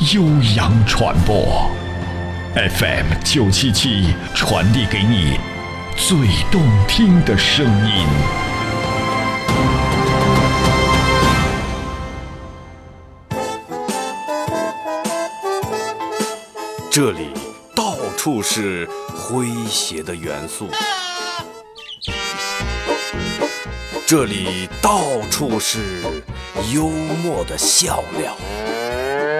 悠扬传播，FM 九七七传递给你最动听的声音。这里到处是诙谐的元素，这里到处是幽默的笑料。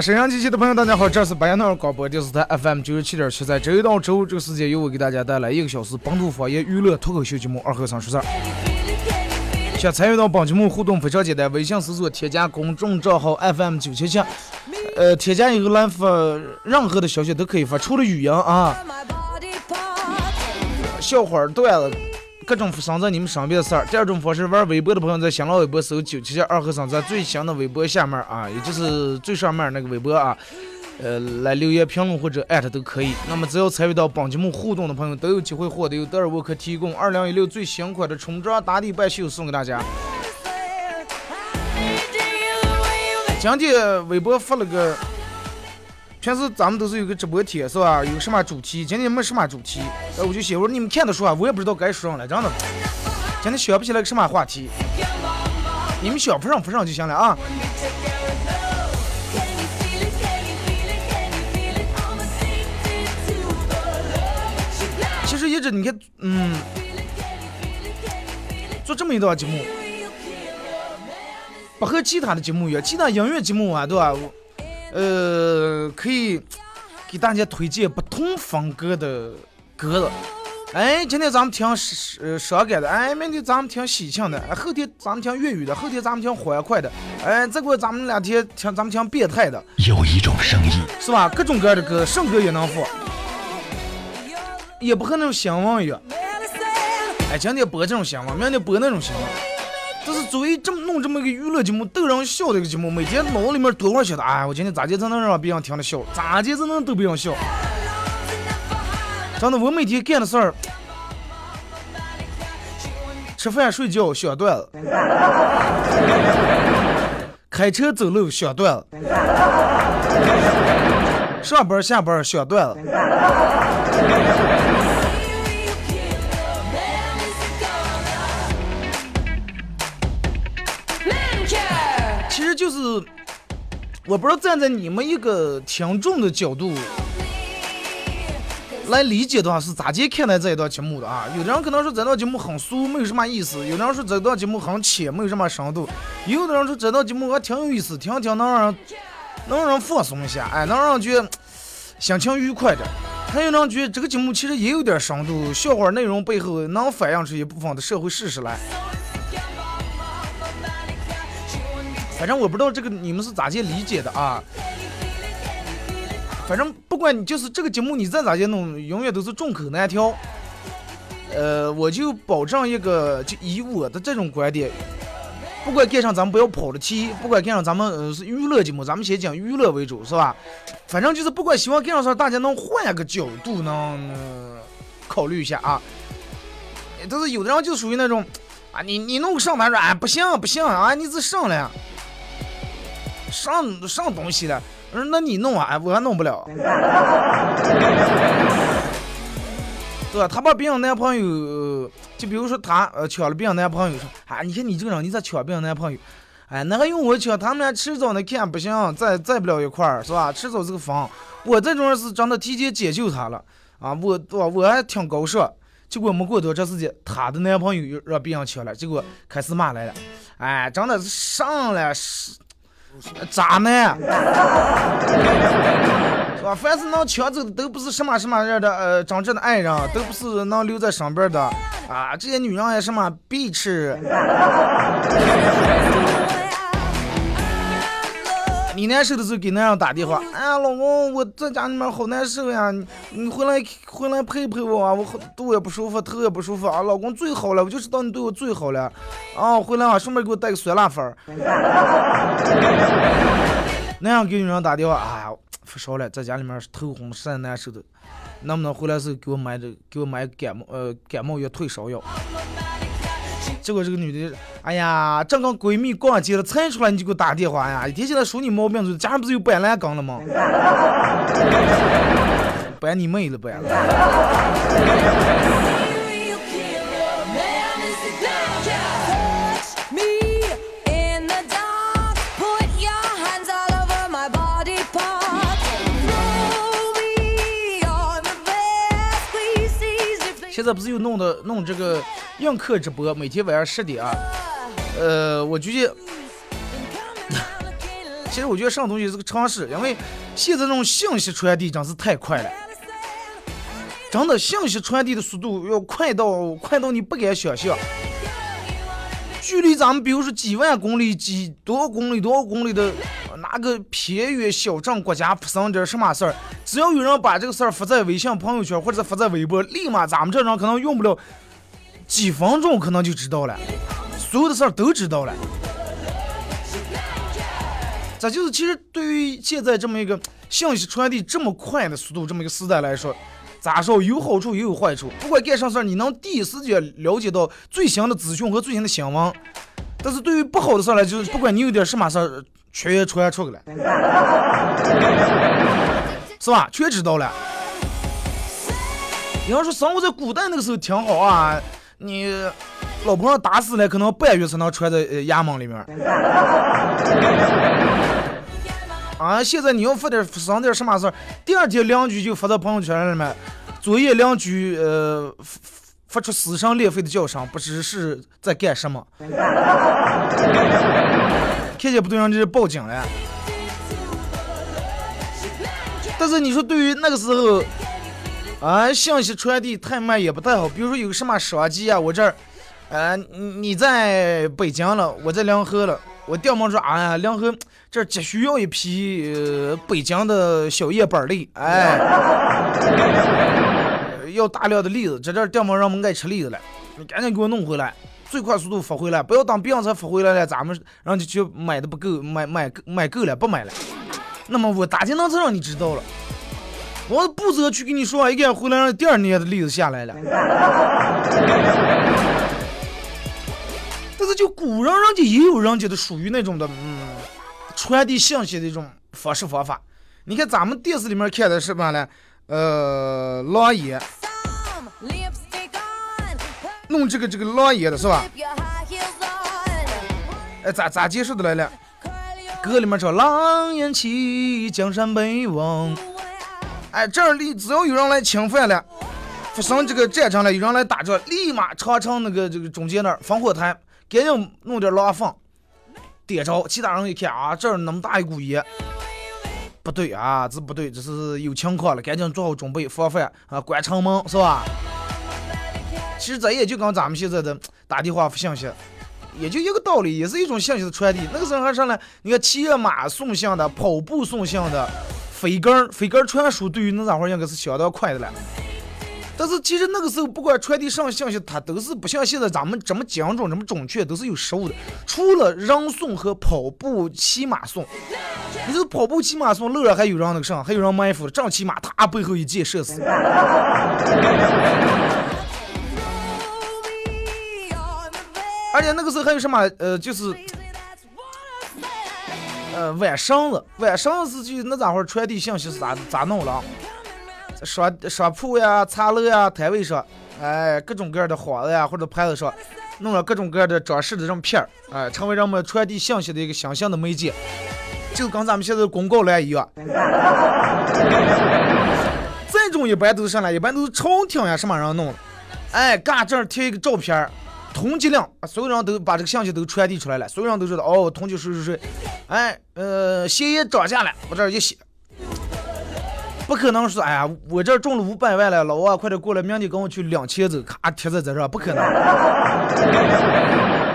沈阳机器的朋友，大家好，这是白彦淖尔广播电视台 FM 九十七点七，在周一到周五这个时间，由我给大家带来一个小时本土方言娱乐脱口秀节目《二和尚说事儿》。想参与到本节目互动非常简单，微信搜索添加公众账号 FM 九七七，呃，添加以后来发任何的消息都可以发，除了语音啊，笑话段子。各种发生在你们身边的事儿。第二种方式，玩微博的朋友在新浪微博搜“九七七二和尚”在最新的微博下面啊，也就是最上面那个微博啊，呃，来留言评论或者艾特都可以。那么，只要参与到本节目互动的朋友，都有机会获得由德尔沃克提供二零一六最新款的冲装打底半袖送给大家。今天微博发了个。平时咱们都是有个直播贴是吧？有什么主题？今天没什么主题，呃，我就写我说你们看的说，我也不知道该说什么了，真的。今天想不起来个什么话题，你们想不上不上就行了啊。其实一直你看，嗯，做这么一档节目，不和其他的节目一样，其他音乐节目啊，对吧？呃，可以给大家推荐不同风格的歌了。哎，今天咱们听呃伤感的，哎，明天咱们听喜庆的，后天咱们听粤语的，后天咱们听欢快的，哎，再过咱们两天听咱们听变态的。有一种声音，是吧？各种各样的歌，什么歌也能放，也不和那种新闻一样。哎，今天播这种新闻，明天播那种新闻。就是作为这么弄这么一个娱乐节目逗人笑的一个节目，每天脑子里面多会想的，哎，我今天咋地才能让别人听了笑？咋地才能逗别人笑？真的，我每天干的事儿，吃饭睡觉想段子，开车走路想段子，上班下班想段子。我不知道站在你们一个听众的角度来理解的话，是咋接看待这一段节目的啊？有的人可能说这档节目很俗，没有什么意思；有的人说这档节目很浅，没有什么深度；有的人说这档节目还挺有意思，听听能让人能让人放松一下，哎，能让人觉得心情愉快点。还有人觉得这个节目其实也有点深度，笑话内容背后能反映出一部分的社会事实来。反正我不知道这个你们是咋去理解的啊。反正不管你就是这个节目你再咋去弄，永远都是众口难调。呃，我就保证一个，就以我的这种观点，不管干上咱们不要跑的题，不管干上咱们呃是娱乐节目，咱们先讲娱乐为主，是吧？反正就是不管希望干上啥，大家能换一个角度能、考虑一下啊。但是有的人就属于那种啊，你你弄个上班说，哎不行不行啊，你这上了，上上东西了，我说那你弄啊，哎我还弄不了。对吧？她把别人男朋友，呃就比如说她呃抢了别人男朋友，说啊，你看你这个人，你咋抢别人男朋友？哎，那还用我抢？他们俩迟早那看不行，再再不了一块儿，是吧？迟早这个房，我这种人是真的提前解救她了啊！我我我还挺高尚，结果没过多长时间，她的男朋友又让别人抢了，结果开始骂来了，哎，真的是上了渣男。是吧？凡是能抢走的都不是什么什么样的呃真正的爱人，都不是能留在身边的啊！这些女人也什么必吃。你难受的时候给男人打电话，哎呀，老公，我在家里面好难受呀，你你回来回来陪陪我啊，我好肚也不舒服，头也不舒服啊，老公最好了，我就知道你对我最好了，啊，回来啊，顺便给我带个酸辣粉儿。那样给女人打电话，哎呀，发烧了，在家里面头昏实在难受的，能不能回来时候给我买点给我买感冒呃感冒药退烧药？结果这个女的，哎呀，正跟闺蜜逛街了，才出来你就给我打电话呀！一天起来说你毛病，就家上不是有板蓝根了吗？板你妹了，板了！现在不是又弄的弄这个映客直播，每天晚上十点啊。呃，我觉得，其实我觉得上东西是个常识，因为现在这种信息传递真是太快了，真的信息传递的速度要快到快到你不敢想象。距离咱们比如说几万公里、几多公里、多少公里的哪个偏远小镇国家发生点什么事儿，只要有人把这个事儿发在微信朋友圈或者发在微博，立马咱们这人可能用不了几分钟，可能就知道了，所有的事儿都知道了。这就是其实对于现在这么一个信息传递这么快的速度，这么一个时代来说。咋说有好处也有坏处，不管干啥事儿，你能第一时间了解到最新的资讯和最新的新闻。但是对于不好的事儿来，就是不管你有点什么事儿，全传出去了，是吧？全知道了。你要说生活在古代那个时候挺好啊，你老婆打死了，可能半月才能传在衙门里面。啊！现在你要发点发生点什么事儿，第二天邻居就发到朋友圈里面，昨夜邻居呃发出撕声裂肺的叫声，不知是在干什么。看见不对人就报警了。但是你说对于那个时候，啊，信息传递太慢也不太好。比如说有个什么商机啊，我这儿，呃，你在北京了，我在临河了。我调门说，哎呀，临河这急需要一批呃北京的小叶板栗，哎，要大量的栗子，在这调门让我们爱吃栗子了，你赶紧给我弄回来，最快速度发回来，不要等别人才发回来了，咱们然后就去买的不够，买买买够了不买了。那么我打听到这让你知道了，我不责去跟你说，一个回来让第二年的栗子下来了。但是就古人人家也有人家的属于那种的，嗯，传递信息的一种方式方法。你看咱们电视里面看的是嘛呢？呃，狼烟，弄这个这个狼烟的是吧？哎，咋咋解释的来了？歌里面唱狼烟起，江山北望。哎，这儿里只要有人来侵犯了，发生这个战争了，有人来打仗，立马长城那个这个中间那儿防火台。赶紧弄点狼粪，点着，其他人一看啊，这儿那么大一股烟，不对啊，这不对，这是有情况了，赶紧做好准备防范啊，关城门是吧？其实这也就跟咱们现在的打电话发信息，也就一个道理，也是一种信息的传递。那个时候还上来，你看骑马送信的，跑步送信的，飞杆飞杆传输，对于那家伙应该是相当快的了。但是其实那个时候不管传递什么信息，它都是不像现在咱们这么精准、这么准确，都是有失误的。除了人送和跑步、骑马送，你这跑步、骑马送，路上还有人那个啥，还有人埋伏的，正骑马，他背后一箭射死。而且那个时候还有什么？呃，就是，呃，晚上了，晚上是就那咋会传递信息是咋咋弄了？商商铺呀、茶楼呀、摊位上，哎，各种各样的幌子呀或者牌子上，弄了各种各样的装饰的这种片儿，哎，成为人们传递信息的一个形象的媒介，就跟咱们现在公告栏一样。这种一般都是啥呢？一般都是朝廷呀什么人弄的，哎，嘎这贴一个照片儿。通缉令，所有人都把这个信息都传递出来了，所有人都知道哦，通缉谁谁谁，哎，呃，嫌疑涨价了，我这儿一写，不可能说，哎呀，我这儿中了五百万了，老王快点过来，明天跟我去两千走，咔贴在这儿，不可能。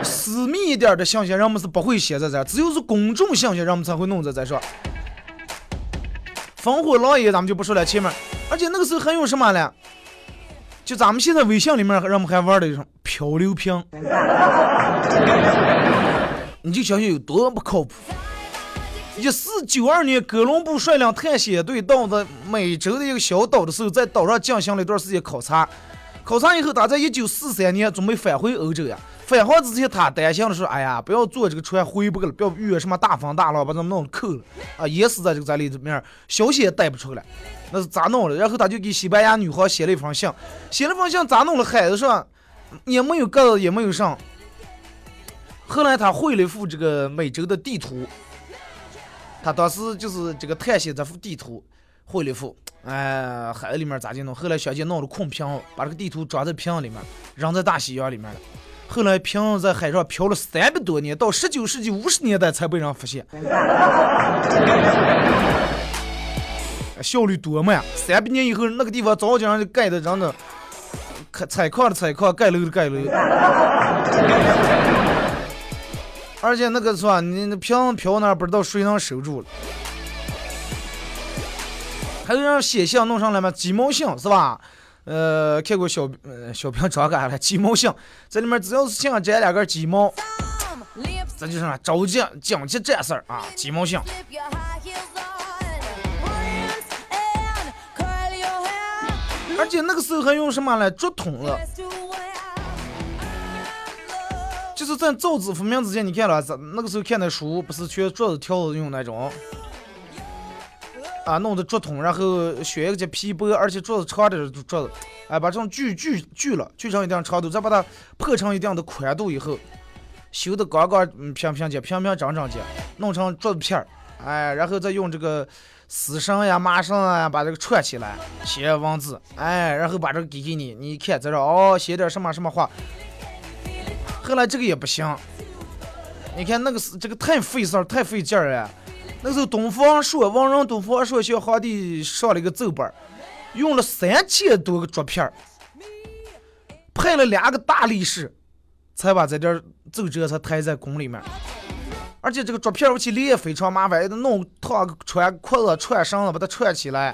私密一点的信息，人们是不会写在这儿，只有是公众信息，人们才会弄在这儿。烽火狼烟咱们就不说了，前面，而且那个时候还有什么呢？就咱们现在微信里面，人们还玩的一种漂流瓶，你就想想有多不靠谱。一四九二年，哥伦布率领探险队到的美洲的一个小岛的时候，在岛上进行了一段时间考察。考察以后，他在一九四三年准备返回欧洲呀。返航之前，他担心的说：“哎呀，不要坐这个船回不去了，不要遇什么大风大浪把咱们弄扣了啊，淹死在这个在里面，消息也带不出来。”那是咋弄的？然后他就给西班牙女皇写了一封信，写了封信咋弄了？海子上也没有个子，也没有上。后来他绘了一幅这个美洲的地图，他当时就是这个探险这幅地图绘了一幅，哎，海子里面咋就弄？后来小姐弄了空瓶，把这个地图装在瓶里面，扔在大西洋里面了。后来瓶在海上漂了三百多年，到十九世纪五十年代才被人发现。效率多慢！三百年以后，那个地方早就让人盖的，让那开采矿的采矿，盖楼的盖楼。而且那个是吧？你那瓶漂那不知道谁能守住了。还有人写信弄上来吗？鸡毛信是吧？呃，看过小呃小兵长干了鸡毛信，在里面只要是信沾两根鸡毛，这就是啥着急紧急战事儿啊！鸡毛信。而且那个时候还用什么来竹筒了？就是在造纸发明之前，你看了咱那个时候看的书，不是全竹子条子用那种啊，弄的竹筒，然后选一个皮薄，而且竹子长的竹子，哎，把这种锯锯锯了，锯成一定长度，再把它破成一定的宽度以后，修的刚刚平平结，平平整整结，弄成竹片儿，哎，然后再用这个。丝绳呀，麻绳啊，把这个串起来，写文字，哎，然后把这个给给你，你看在这哦，写点什么什么话。后来这个也不行，你看那个是这个太费事儿，太费劲儿了。那时候东方朔，王仁东方朔向皇帝上了一个奏本，用了三千多个竹片儿，派了两个大力士，才把这点奏折才抬在宫里面。而且这个竹片武器连也非常麻烦，得弄套穿裤子、穿绳子把它串起来，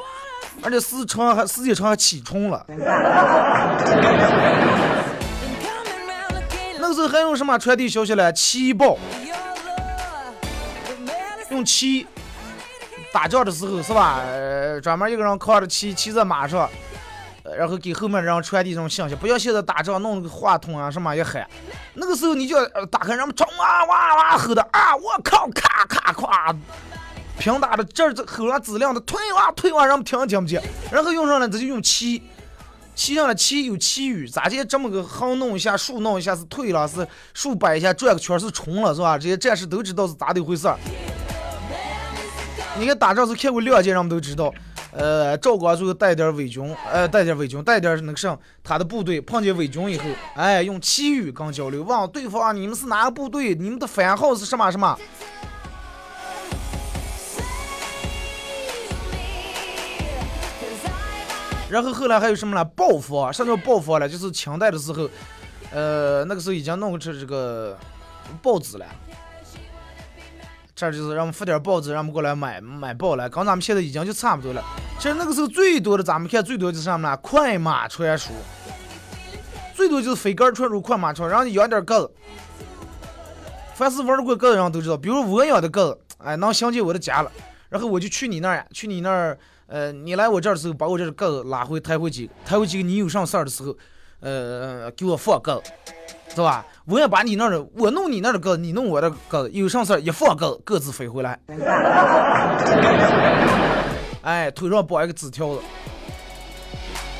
而且时长还时间长还起虫了。那个时候还用什么传递消息嘞？旗报，用旗。打仗的时候是吧？呃，专门一个人扛着旗，骑在马上。然后给后面人传递这种信息，不像现在打仗弄个话筒啊什么一喊，那个时候你就打开，人们冲啊哇哇吼的啊，我靠，咔咔咔，平打的这儿这吼上质量的退哇退哇，人们听听不见。然后用上了这就用气，气上了气有气语，咋的这么个横弄一下，竖弄一下是退了，是竖摆一下转个圈是冲了，是吧？这些战士都知道是咋的回事儿。你看打仗是看过两届，人们都知道。呃，赵光最后带点伪军，呃，带点伪军，带点那个什，他的部队碰见伪军以后，哎，用旗语跟交流，问对方你们是哪个部队，你们的番号是什么什么。然后后来还有什么呢？报复，什么叫报复了？就是清代的时候，呃，那个时候已经弄出这个报纸了。这就是让我们发点报纸，让我们过来买买报来，跟咱们现在已经就差不多了。其实那个时候最多的，咱们看最多就是什么呢？快马传书，最多就是飞杆传书、快马传，然后你养点鸽子。凡是玩过鸽子人都知道，比如我养的鸽子，哎，能相进我的家了，然后我就去你那儿呀，去你那儿，呃，你来我这儿的时候，把我这鸽子拉回抬回几，抬回几个，你有上事儿的时候，呃，给我放鸽子，是吧？我也把你那儿的，我弄你那儿的鸽子，你弄我的鸽子，有啥事儿一放鸽子，各自飞回来。哎，腿上绑一个纸条子，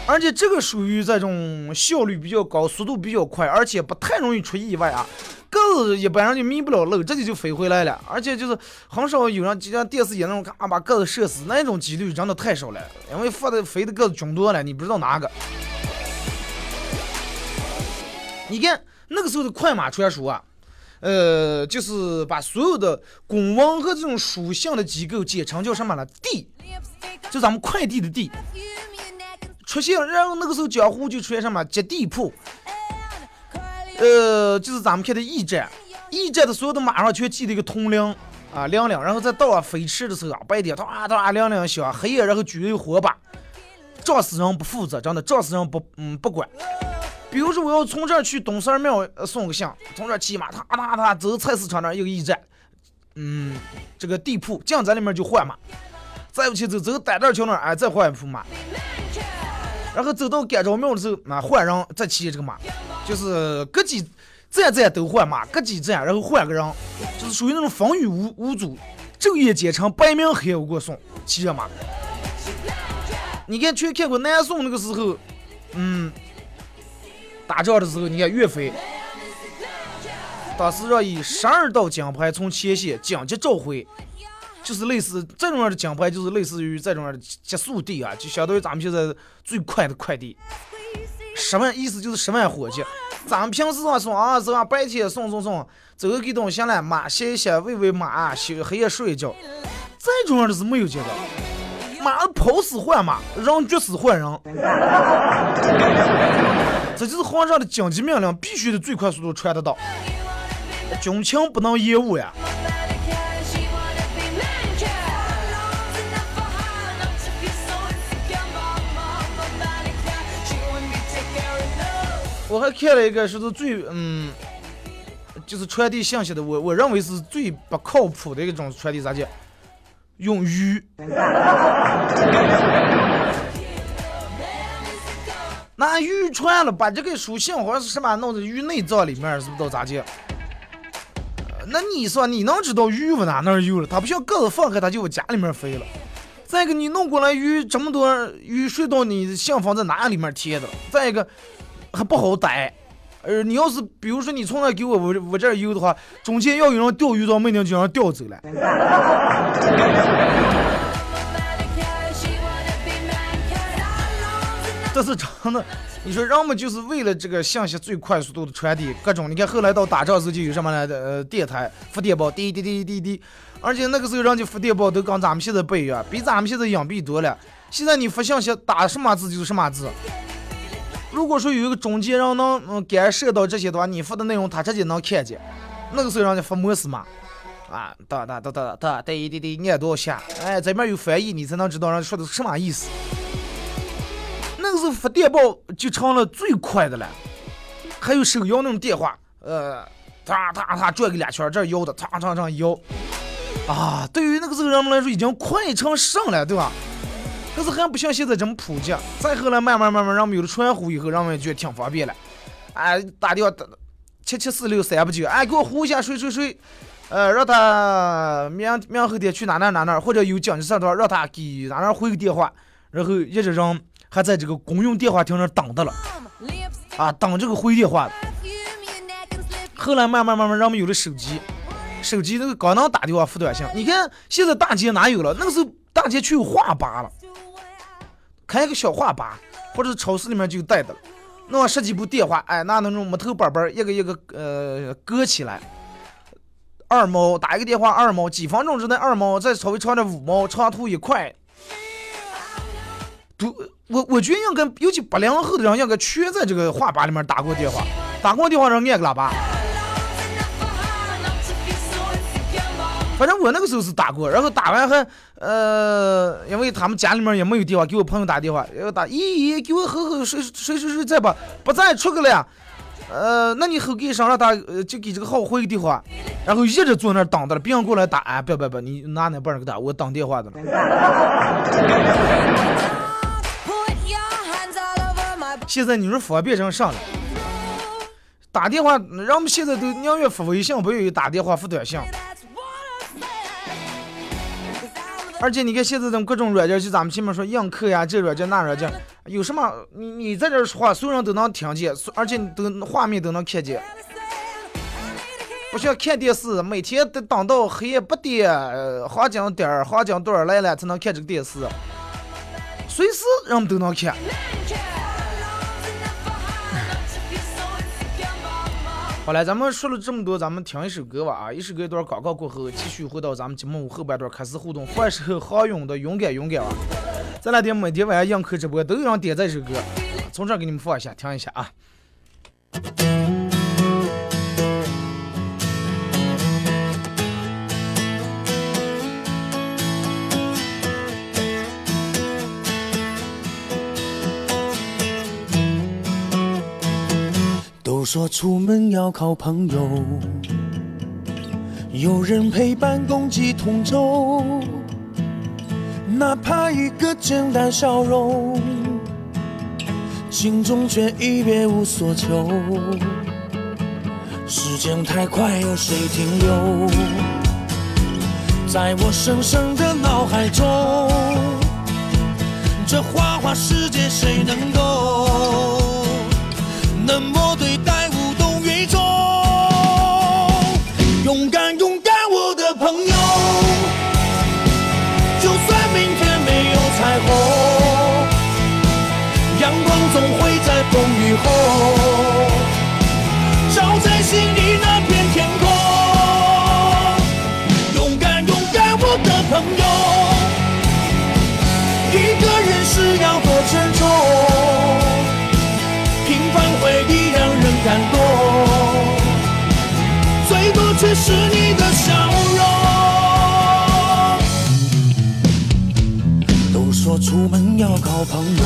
而且这个属于这种效率比较高、速度比较快，而且不太容易出意外啊。鸽子一般人就迷不了路，直接就飞回来了，而且就是很少有人就像电视演那种，啊把鸽子射死那种几率真的太少了，因为放的飞的鸽子众多了，你不知道哪个。你看那个时候的快马传书啊，呃，就是把所有的公文和这种书信的机构简称叫什么了？地，就咱们快递的地。出现，然后那个时候江湖就出现什么接地铺。呃，就是咱们看的驿站，驿站的所有的马上全系的一个铜铃啊，铃铃，然后在道上飞驰的时候啊，白天哒哒铃铃响，黑夜然后举一火把，撞死人不负责，真的撞死人不嗯不管。比如说我要从这儿去东三庙送个信，从这儿骑马踏踏踏走菜市场那儿一个驿站，嗯，这个地铺进在里面就换马，再不去走走单道桥那儿哎再换一匹马，然后走到甘昭庙的时候啊换人再骑这个马。就是隔几站站都换马，隔几站然后换个人，就是属于那种风雨无无阻，昼夜兼程，白明黑我给我送，骑着马。你看去看过南宋那个时候，嗯，打仗的时候，你看岳飞，当时让以十二道金牌从前线紧急召回，就是类似这种样的金牌，就是类似于这种样的急速递啊，就相当于咱们现在最快的快递。十万意思就是十万火急，咱们平时啊送啊是吧？白天送送送，走个给东西了，马歇一歇，喂喂马，休黑夜睡一觉。最重要的是没有这个，马跑死换马，人绝死换人。这就是皇上的紧急命令，必须得最快速度传得到，军情不能延误呀。我还看了一个，说是最嗯，就是传递信息的，我我认为是最不靠谱的一种传递咋讲？用鱼，拿鱼传了，把这个属性好像是什么弄在鱼内脏里面，是不是都咋讲？那你说你能知道鱼往哪哪有了？它不像鸽子放开它就往家里面飞了。再一个，你弄过来鱼这么多鱼，睡到你信封在哪里面贴的？再一个。还不好逮，呃，你要是比如说你从那给我我我这儿邮的话，中间要有人钓鱼到没定就让钓走了。这是真的，你说人们就是为了这个信息最快速度的传递，各种你看后来到打仗时就有什么来的呃电台发电报滴滴滴滴滴，而且那个时候人家发电报都跟咱们现在不一样，比咱们现在隐蔽多了。现在你发信息打什么字就是什么字。如果说有一个中间人能嗯干涉到这些的话，你发的内容他直接能看见。那个时候人家发模式嘛，啊哒哒哒哒哒哒，滴滴滴按多少下，哎这边有翻译，你才能知道人家说的是什么意思。是发电报就成了最快的了，还有手摇那种电话，呃，哒哒哒转个两圈，这摇的，嚓嚓嚓摇，啊，对于那个时候人们来说已经快成神了，对吧？可是还不像现在这么普及。再后来慢慢慢慢，让我们有了传呼以后，让我们觉得挺方便了。哎，打电话七七四六三八九，哎，给我呼一下谁谁谁，呃，让他明明后天去哪哪哪哪，或者有紧急事的话，让他给哪哪回个电话。然后一直让还在这个公用电话亭上等着了，啊，等这个回电话。后来慢慢慢慢，人们有了手机，手机那个刚能打电话发短信。你看现在大街哪有了？那个时候大街去有话吧了。开个小话吧，或者是超市里面就有带的了，弄十几部电话，哎，拿那种木头板板一个一个呃搁起来，二毛打一个电话二毛，几分钟之内二毛，再稍微长点五毛，长途一块。都我我觉得应该，尤其八零后的人应该全在这个话吧里面打过电话，打过电话让按个喇叭。反正我那个时候是打过，然后打完还呃，因为。他们家里面也没有电话，给我朋友打电话，要打，咦咦，给我吼吼，谁谁谁谁在吧？不在，出去了呀。呃，那你后给上让打，呃，就给这个号回个电话，然后一直坐那儿等着了，别人过来打，哎，不不不，你拿那本儿给打，我当电话的了。现在你说方便成啥了？打电话，人们现在都宁愿发微信，不愿意打电话发短信。而且你看现在的各种软件，就咱们前面说映客呀，这软件那软件，有什么你你在这说话，所有人都能听见，而且都画面都能看见。不像看电视，每天得等到黑夜八点，黄金点儿、黄金段来了才能看这个电视，随时人们都能看。好了，咱们说了这么多，咱们听一首歌吧啊！一首歌一段广告过后，继续回到咱们节目后半段开始互动。换首好勇的《勇敢勇敢》啊！这两天每天晚上映客直播都有人点这首歌，从这给你们放一下，听一下啊。都说出门要靠朋友，有人陪伴共济同舟，哪怕一个简单笑容，心中却已别无所求。时间太快，有谁停留？在我深深的脑海中，这花花世界谁能够？冷勇敢，勇敢，我的朋友。就算明天没有彩虹，阳光总会在风雨后，照在心里那片天空。勇敢，勇敢，我的朋友。一个人是要多沉重。平凡回忆让人感动，却是你的笑容。都说出门要靠朋友，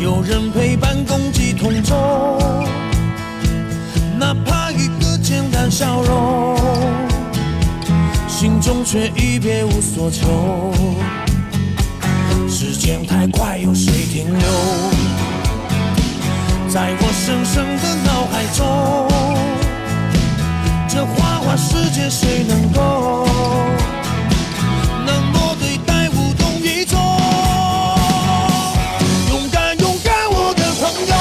有人陪伴共济同舟，哪怕一个简单笑容，心中却已别无所求。时间太快，有谁停留？在我界谁能够冷漠对待，无动于衷？勇敢，勇敢，我的朋友，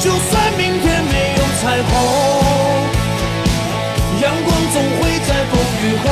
就算明天没有彩虹，阳光总会在风雨后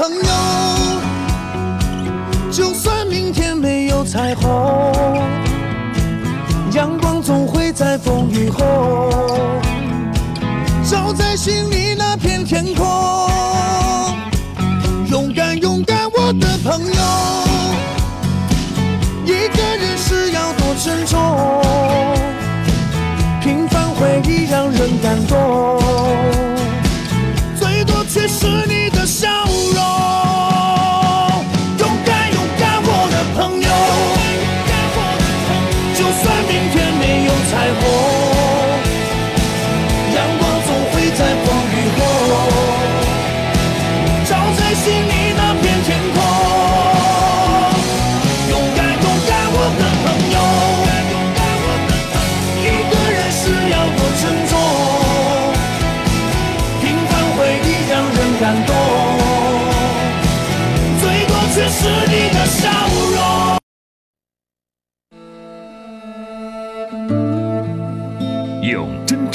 朋友，就算明天没有彩虹，阳光总会在风雨后，照在心里那片天空。勇敢，勇敢，我的朋友，一个人是要多沉重？平凡回忆让人感动，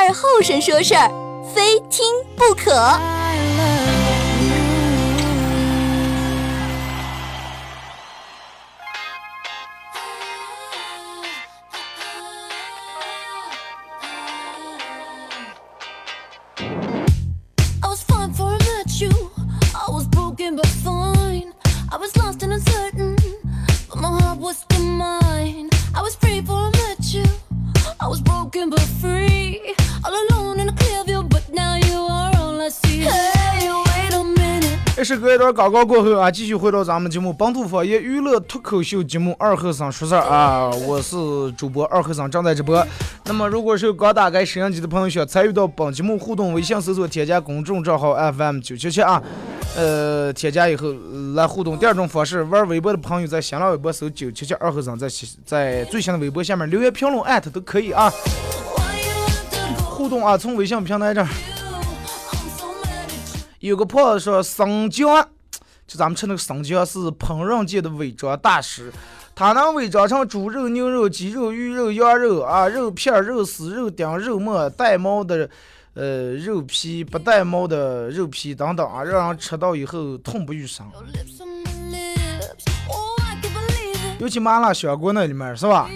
二后生说事儿，非听不可。这是隔一段广告过后啊，继续回到咱们节目本土方言娱乐脱口秀节目《二和尚说事儿》啊，我是主播二和尚，正在直播。那么，如果是刚打开摄像机的朋友，想参与到本节目互动，微信搜索添加公众账号 FM 九七七啊，呃，添加以后来互动。第二种方式，玩微博的朋友在新浪微博搜九七七二和尚，在在最新的微博下面留言评论艾特都可以啊，互动啊，从微信平台这儿。有个朋友说生姜，就咱们吃那个生姜是烹饪界的伪装大师，他能伪装成猪肉、牛肉、鸡肉、鱼肉、羊肉啊，肉片儿、肉丝、肉丁、肉末、带毛的，呃，肉皮不带毛的肉皮等等啊，让人吃到以后痛不欲生。Oh. 尤其麻辣香锅那里面是吧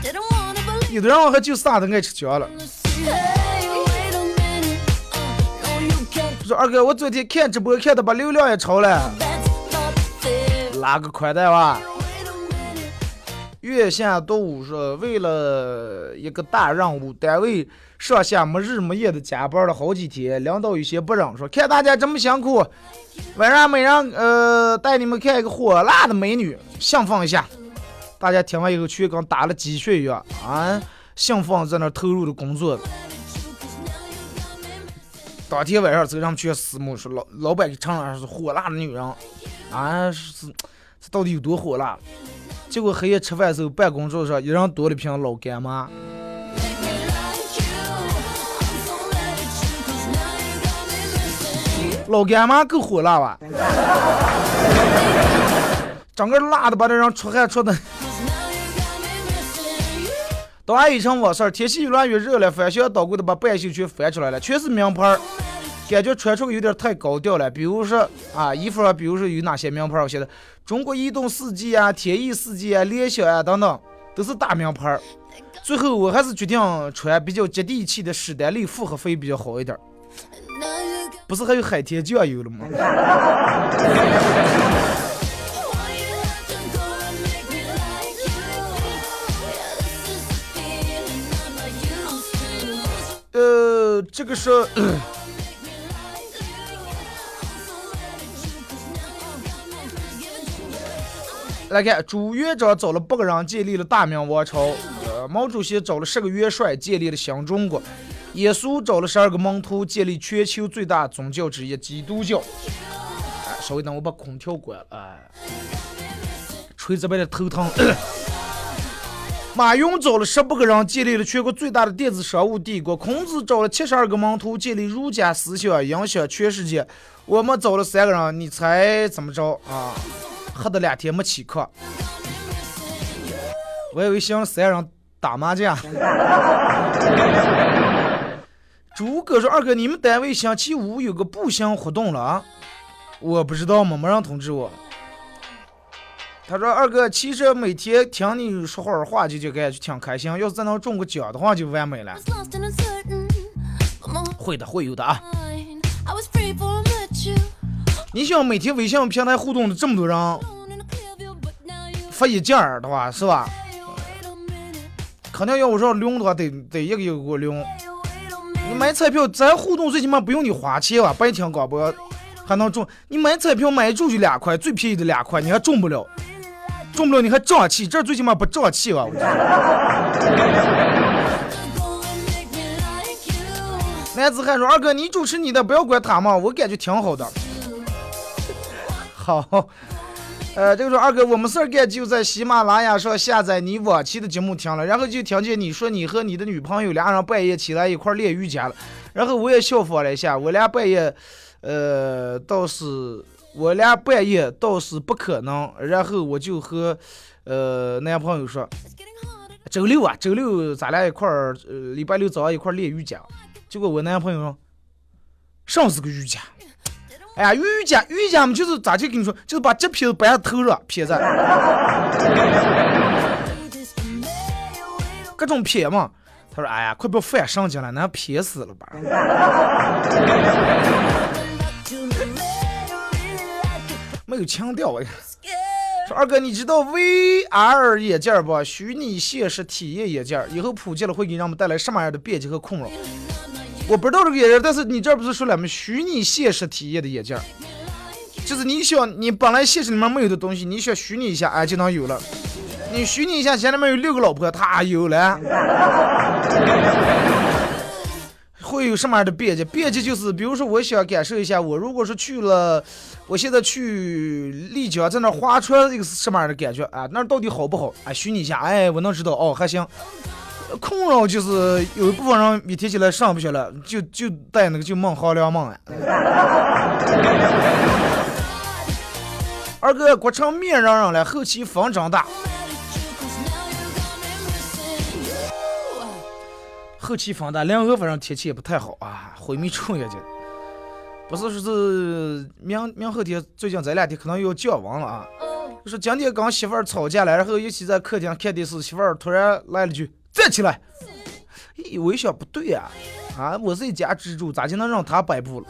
有的人还就啥都爱吃姜了。说二哥，我昨天看直播看的把流量也超了，That's not fair. 拉个宽带吧。月下多午说，为了一个大任务，单位上下没日没夜的加班了好几天，领导有些不忍，说看大家这么辛苦，晚上每人呃带你们看一个火辣的美女，兴奋一下。大家听完以后，全跟打了鸡血一样啊，兴奋在那投入的工作。当天晚上，这让全私募说老老板给承认是火辣的女人，啊是是到底有多火辣？结果黑夜吃饭时候，办公桌上一人多了瓶老干妈。老干妈够火辣吧？整个辣的把这人出汗出的。当然一场往事儿，天气越来越热了，翻箱倒柜的把半袖全翻出来了，全是名牌儿，感觉穿出去有点太高调了。比如说啊，衣服啊，比如说有哪些名牌儿，我写的中国移动四季啊、天翼四季啊、联想啊等等，都是大名牌儿。最后我还是决定穿比较接地气的史丹利复合肥比较好一点儿。不是还有海天酱油了吗？这个是。来看，朱元璋找了八个人建立了大明王朝，呃，毛主席找了十个元帅建立了新中国，耶稣找了十二个门徒建立全球最大宗教之一基督教。哎，稍微等我把空调关了，哎，吹这边的头疼。马云找了十八个人建立了全国最大的电子商务帝国，孔子找了七十二个门徒建立儒家思想，影响全世界。我们找了三个人，你猜怎么着啊？喝的两天没起课，我以为想三人打麻将。朱哥说：“二哥，你们单位星期五有个步行活动了啊？我不知道吗？没人通知我。他说：“二哥，其实每天听你说会儿话就就感觉挺开心，要是再能中个奖的话就完美了。会的，会有的啊.你想每天微信平台互动的这么多人发一件儿的话，是吧.肯定要我说领的话，得得一个一个给我领。你买彩票，咱互动最起码不用你花钱吧？白听广播还能中。你买彩票买一注就两块，最便宜的两块，你还中不了，中不了你还胀气，这最起码不胀气吧？男子汉说：“二哥，你主持你的，不要管他嘛，我感觉挺好的。”好，呃，这个说二哥，我们事儿干就在喜马拉雅上下载你往期的节目听了，然后就听见你说你和你的女朋友俩人半夜起来一块练瑜伽了，然后我也效仿了一下，我俩半夜，呃，倒是我俩半夜倒是不可能，然后我就和呃男朋友说，周六啊，周六咱俩一块儿，呃，礼拜六早上一块儿练瑜伽。结果我男朋友说，上是个瑜伽。哎呀，瑜伽瑜伽嘛，就是咋就跟你说，就是把这撇子摆在头上撇在，各种撇嘛。他说，哎呀，快不要犯上去了，那撇死了吧。有腔调啊。Scared. 说二哥，你知道 VR 眼镜不？虚拟现实体验眼镜，以后普及了会给人们带来什么样的便捷和困扰？我不知道这个眼镜，但是你这不是说了吗？虚拟现实体验的眼镜，就是你想你本来现实里面没有的东西，你想虚拟一下，哎，就能有了。你虚拟一下，家里面有六个老婆，他有了。会有什么样的便捷？便捷就是，比如说，我想感受一下，我如果是去了，我现在去丽江，在那划船，一个是什么样的感觉啊？那到底好不好？啊，虚拟一下，哎，我能知道，哦，还行。困扰就是有一部分人一提起来上不去了，就就带那个就梦好两梦啊。二哥，国城面嚷嚷了，后期风真大。后期风大，两河反正天气也不太好啊，灰霾重也就。不是说是明明后天最近这两天可能要降温了啊。Oh, 就是今天跟媳妇儿吵架了，然后一起在客厅看电视，媳妇儿突然来了句“站起来”，咦，我一想不对呀、啊，我是一家之主，咋就能让他摆布了？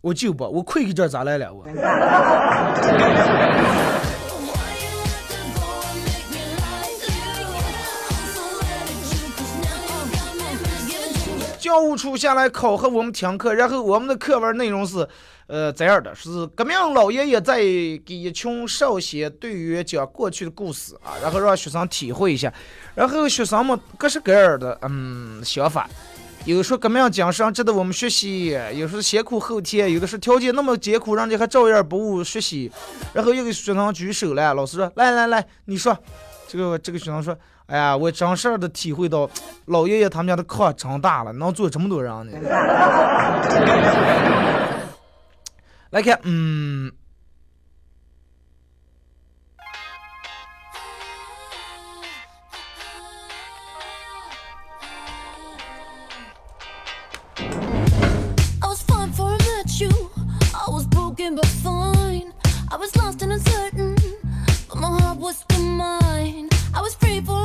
我就不，我亏给这咋来了我？教务处下来考核我们听课，然后我们的课文内容是，呃，这样的，是革命老爷爷在给一群少先队员讲过去的。故事啊，然后让学生体会一下，然后学生们各式各样的。嗯想法，有说革命精神值得我们学习，有说先苦后甜，有的。是条件那么艰苦，人家还照样不误学习，然后又给学生举手了，老师说来来来，你说，这个这个学生说。哎呀，我真实的体会到，老爷爷他们家的炕真大了，能坐这么多人呢。来看，嗯，I was fine before I met you. I was broken but fine. I was lost and uncertain, but my heart was still mine. I was free for.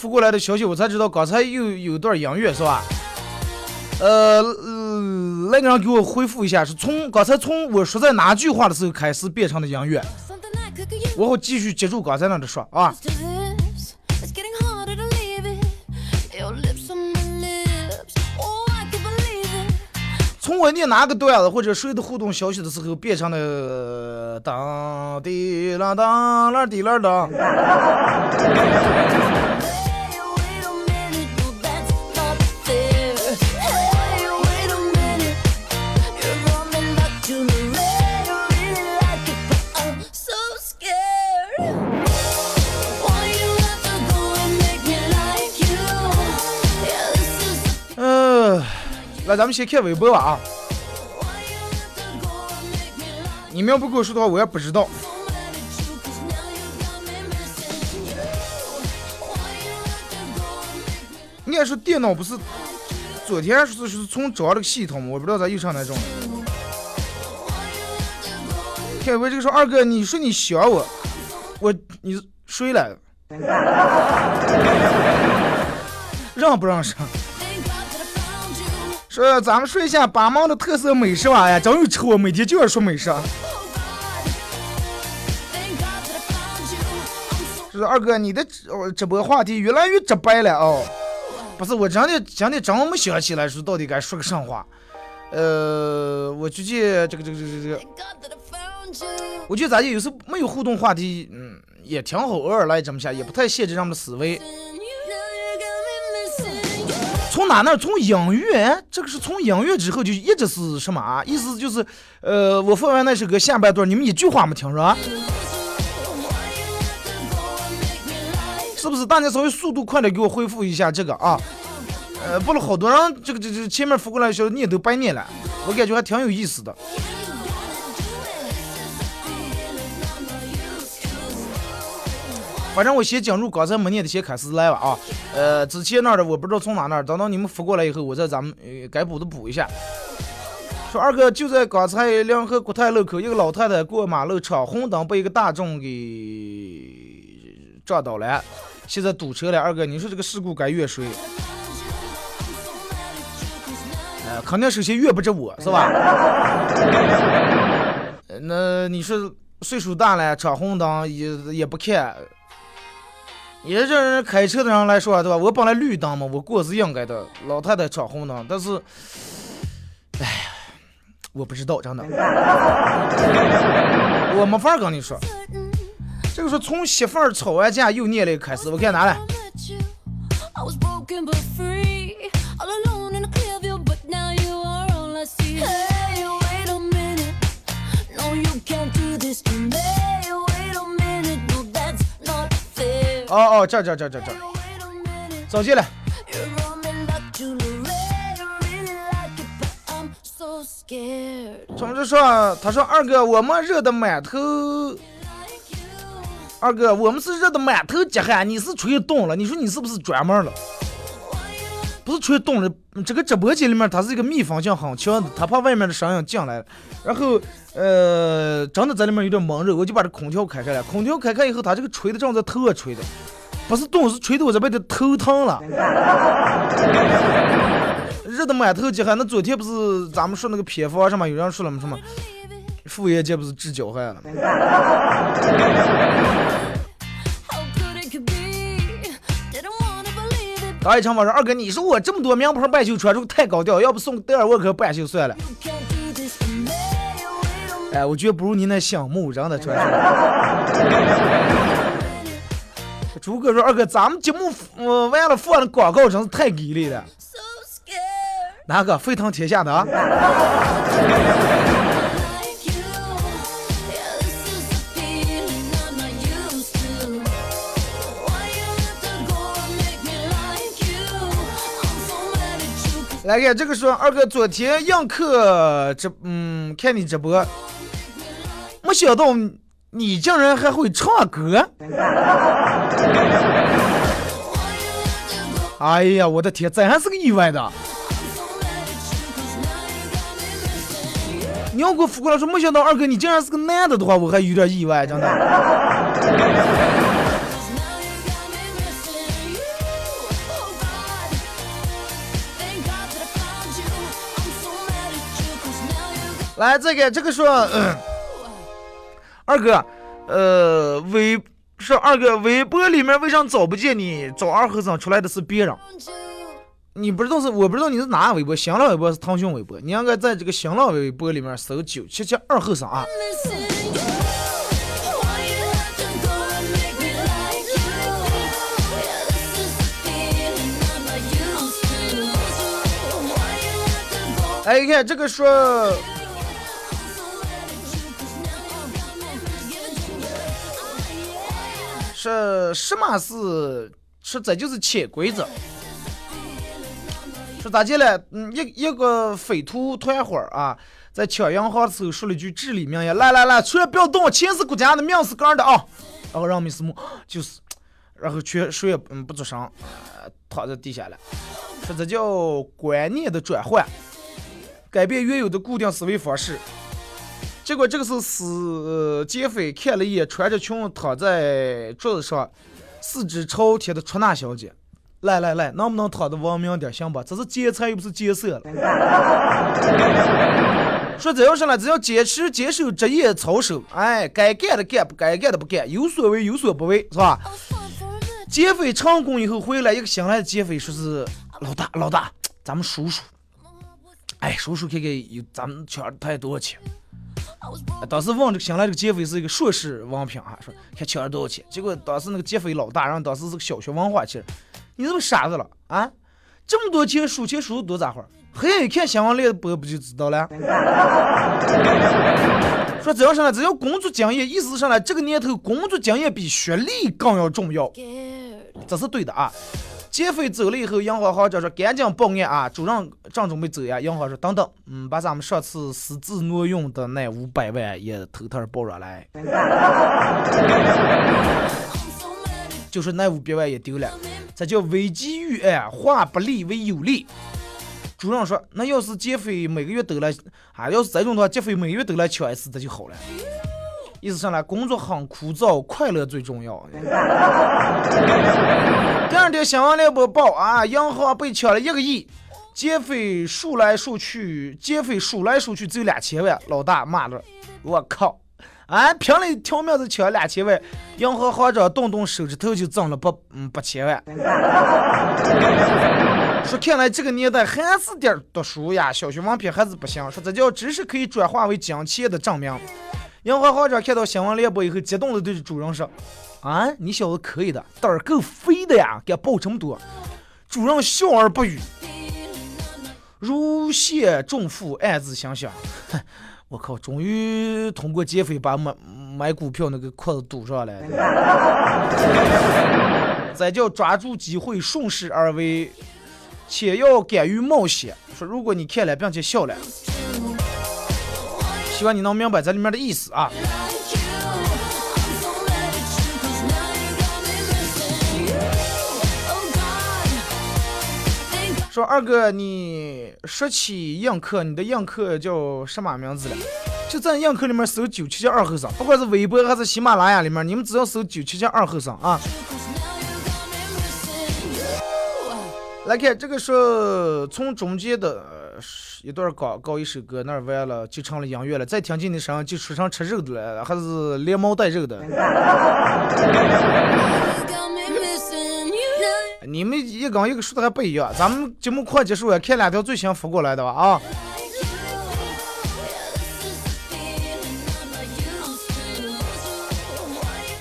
发过来的消息，我才知道刚才有有段音乐是吧？呃，呃那个人给我回复一下，是从刚才从我说在哪句话的时候开始变成的音乐我会继续接住刚才那的说啊。Oh. 从我念哪个段子或者谁的互动消息的时候，变成了呃当滴啦当啦滴啦当。来，咱们先看微博吧啊。你们要不跟我说的话，我也不知道。应该说电脑不是昨天是是从找了个系统，我不知道咋又上那种了。看微博这个说二哥，你说你想我，我你睡了，让不让上？说咱们说一下巴盟的特色美食吧哎呀，真有吃我每天就要说美食。说二哥，你的直直播话题越来越直白了哦。不是，我真的真的真没想起来说到底该说个啥话。呃，我觉得这个这个这个这个，我觉得咱有时候没有互动话题，嗯，也挺好，偶尔来这么下，也不太限制咱们的思维。从哪那？从音乐，这个是从音乐之后就一直是什么啊？意思就是，呃，我放完那首歌下半段，你们一句话没听着？是不是？大家稍微速度快点，给我恢复一下这个啊。呃，不了好多人，这个这这前面发过来的时候念都白念了，我感觉还挺有意思的。反正我先进入刚才没念的，先开始来吧啊。呃，之前那儿的我不知道从哪那儿，等到你们发过来以后，我再咱们呃该补的补一下。说二哥就在刚才两河国泰路口，一个老太太过马路闯红灯，被一个大众给撞倒了，现在堵车了。二哥，你说这个事故该怨谁？呃，肯定首先怨不着我是吧？那你说岁数大了闯红灯也也不看。也这人开车的人来说啊，对吧？我本来绿灯嘛，我过是应该的。老太太闯红灯，但是，哎呀，我不知道，真的，我没法跟你说。这个说从媳妇儿吵完架又念了一个开始，我看哪来？哦哦，这这这这这，走进来。同志说？他说二哥，我们热的满头。二哥，我们是热的满头急汗，你是出去冻了？你说你是不是专门了？不是吹冻了，这个直播间里面它是一个密封性很强的，他怕外面的声音进来，然后呃，真的在里面有点闷热，我就把这空调开开了。空调开开以后，它这个吹的正在头上吹的，不是冻，是吹的我这边的头疼了，热的满头大汗。那昨天不是咱们说那个偏方什么，有人说了什么，妇炎洁不是治脚汗了吗？刚一场我说二哥，你说我这么多名牌半袖穿着太高调，要不送德尔沃克半袖算了。哎，我觉得不如你那项目真的 穿朱哥说二哥，咱们节目呃完了放的广告真是太给力了。哪个？沸腾天下的啊？来看这个说二哥，昨天映客直嗯看你直播，没想到你竟然还会唱歌。哎呀，我的天，这还是个意外的。你要给我发过来说，没想到二哥你竟然是个男的的话，我还有点意外，真的。来，这个这个说，二哥，呃，微说二哥微博里面为啥找不见你？找二和尚出来的是别人，你不知道是我不知道你是哪个微博，新浪微博是腾讯微博，你应该在这个新浪微博里面搜九七七二和尚啊。哎，你看这个说。是什么是是这就是潜规则。说咋的了？嗯，一一个匪徒团伙啊，在抢银行的时候说了句至理名言：来来来，全不要动，钱是国家的，命是个人的啊！然后让没事木就是，然后全谁也嗯不做声，躺在地下了。说这叫观念的转换，改变原有的固定思维方式。结果这个时候，死呃劫匪看了一眼穿着裙躺在桌子上，四肢朝天的出纳小姐，来来来，能不能躺的文明点行吧？这是劫财又不是劫色了。说这要上来，只要坚持坚守职业操守，哎，该干的干，不该干的不干，有所为有所不为，是吧？劫匪成功以后回来，一个新来的劫匪说是老大老大，咱们数数，哎，数数看看有咱们抢了他多少钱。当时问这个新来这个劫匪是一个硕士文凭啊，说看抢了多少钱。结果当时那个劫匪老大，然后当时是个小学文化，其实你是不是傻子了啊？这么多钱数钱数的多咋会儿？黑眼一看新闻联播不就知道了？说只要上来，只要工作经验，意思是上来这个年头工作经验比学历更要重要，这是对的啊。劫匪走了以后，银行行长说赶紧报案啊！主任正准备走呀，银行说等等，嗯，把咱们上次私自挪用的那五百万也偷偷报上来，就是那五百万也丢了，这叫危机预案，化不利为有利。主任说，那要是劫匪每个月都来啊，要是这种的话，劫匪每个月都来抢一次，这就好了。意思上来，工作很枯燥，快乐最重要。第二天新闻联播报啊，银行被抢了一个亿，劫匪数来数去，劫匪数来数去只有两千万。老大骂了，我靠！啊，凭了一条命就抢两千万，银行行长动动手指头就挣了八嗯八千万。说看来这个年代还是点读书呀，小学文凭还是不行。说这叫知识可以转化为金钱的证明。银行行长看到新闻联播以后，激动的对着主任说：“啊，你小子可以的，胆儿够肥的呀，敢报这么多。”主任笑而不语，如释重负，暗自想想：“我靠，终于通过劫匪把买买股票那个裤子堵上了。”再叫抓住机会，顺势而为，且要敢于冒险。说如果你看了并且笑了。希望你能明白这里面的意思啊！说二哥，你说起映客，你的映客叫什么名字了？就在映客里面搜九七七二后生，不管是微博还是喜马拉雅里面，你们只要搜九七七二后生啊！来看这个是从中间的。一段搞搞一首歌，那儿完了就成了音乐了。再听进的声音，就出成吃肉的了，还是连毛带肉的。你们一刚一个说的还不一样，咱们节目快结束了，看两条最新发过来的吧啊！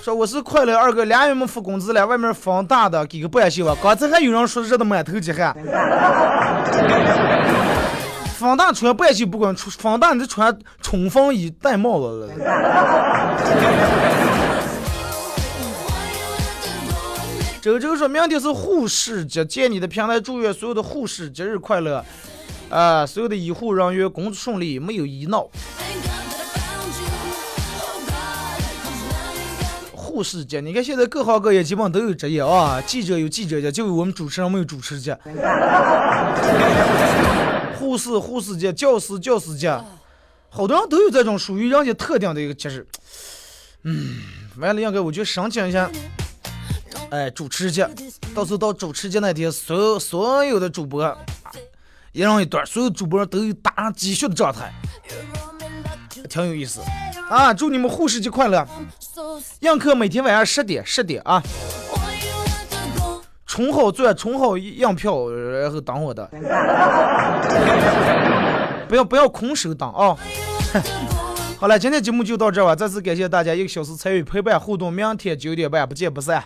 说我是快乐二哥，俩月没发工资了，外面风大的，给个半袖吧！刚才还有人说热的满头鸡汗。风大穿半袖不管，风大你就穿冲锋衣戴帽子了。周 周说明天是护士节，借你的平台祝愿所有的护士节日快乐，啊，所有的医护人员工作顺利，没有医闹。护士节，你看现在各行各业基本上都有职业啊，记者有记者节，就我们主持人没有主持节。护士护士节，教师教师节，好多人都有这种属于人家特定的一个节日。嗯，完了应该我就申请一下，哎，主持节，到时候到主持节那天，所有所有的主播一人一段，所有主播都有打上鸡血的状态，挺有意思啊！祝你们护士节快乐！映客每天晚上十点十点啊。充好钻，充好样票，然后等我的，不要不要空手等啊！好了，今天节目就到这吧，再次感谢大家一个小时参与陪伴互动，明天九点半不见不散。